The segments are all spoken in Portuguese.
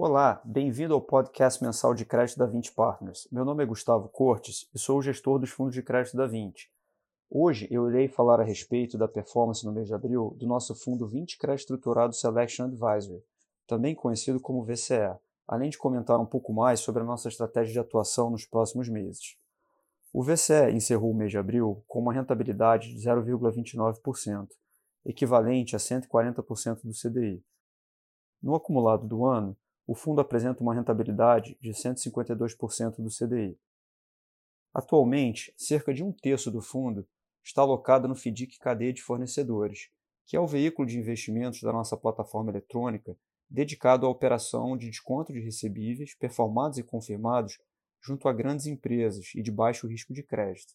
Olá, bem-vindo ao podcast mensal de crédito da 20 Partners. Meu nome é Gustavo Cortes e sou o gestor dos fundos de crédito da 20. Hoje eu irei falar a respeito da performance no mês de abril do nosso fundo 20 Crédito Estruturado Selection Advisory, também conhecido como VCE, além de comentar um pouco mais sobre a nossa estratégia de atuação nos próximos meses. O VCE encerrou o mês de abril com uma rentabilidade de 0,29%, equivalente a 140% do CDI. No acumulado do ano, o fundo apresenta uma rentabilidade de 152% do CDI. Atualmente, cerca de um terço do fundo está alocado no FDIC Cadeia de Fornecedores, que é o veículo de investimentos da nossa plataforma eletrônica dedicado à operação de desconto de recebíveis performados e confirmados junto a grandes empresas e de baixo risco de crédito.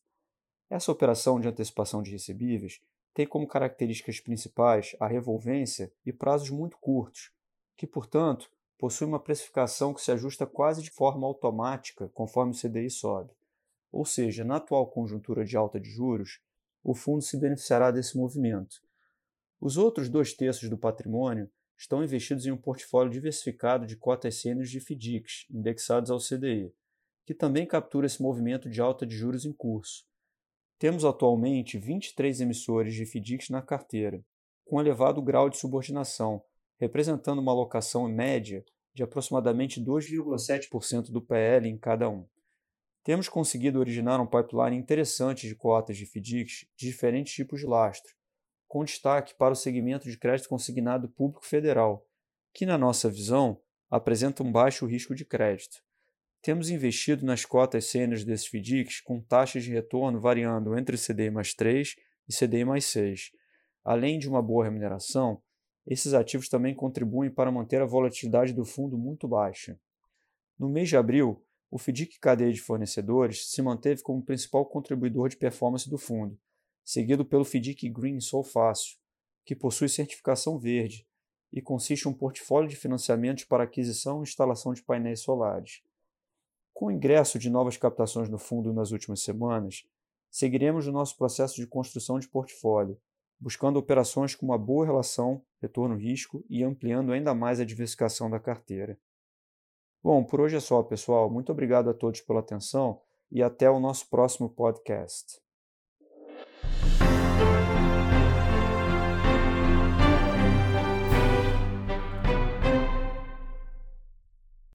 Essa operação de antecipação de recebíveis tem como características principais a revolvência e prazos muito curtos, que, portanto, possui uma precificação que se ajusta quase de forma automática conforme o CDI sobe. Ou seja, na atual conjuntura de alta de juros, o fundo se beneficiará desse movimento. Os outros dois terços do patrimônio estão investidos em um portfólio diversificado de cotas sêniores de FDICs, indexados ao CDI, que também captura esse movimento de alta de juros em curso. Temos atualmente 23 emissores de FDICs na carteira, com elevado grau de subordinação, representando uma alocação média de aproximadamente 2,7% do PL em cada um. Temos conseguido originar um pipeline interessante de cotas de FDICs de diferentes tipos de lastro, com destaque para o segmento de crédito consignado público federal, que, na nossa visão, apresenta um baixo risco de crédito. Temos investido nas cotas sêniores desses FDICs com taxas de retorno variando entre CDI mais 3 e CDI mais 6. Além de uma boa remuneração, esses ativos também contribuem para manter a volatilidade do fundo muito baixa. No mês de abril, o FDIC Cadeia de Fornecedores se manteve como principal contribuidor de performance do fundo, seguido pelo FDIC Green Sol Fácil, que possui certificação verde e consiste em um portfólio de financiamentos para aquisição e instalação de painéis solares. Com o ingresso de novas captações no fundo nas últimas semanas, seguiremos o nosso processo de construção de portfólio, buscando operações com uma boa relação retorno-risco e ampliando ainda mais a diversificação da carteira. Bom, por hoje é só, pessoal. Muito obrigado a todos pela atenção e até o nosso próximo podcast.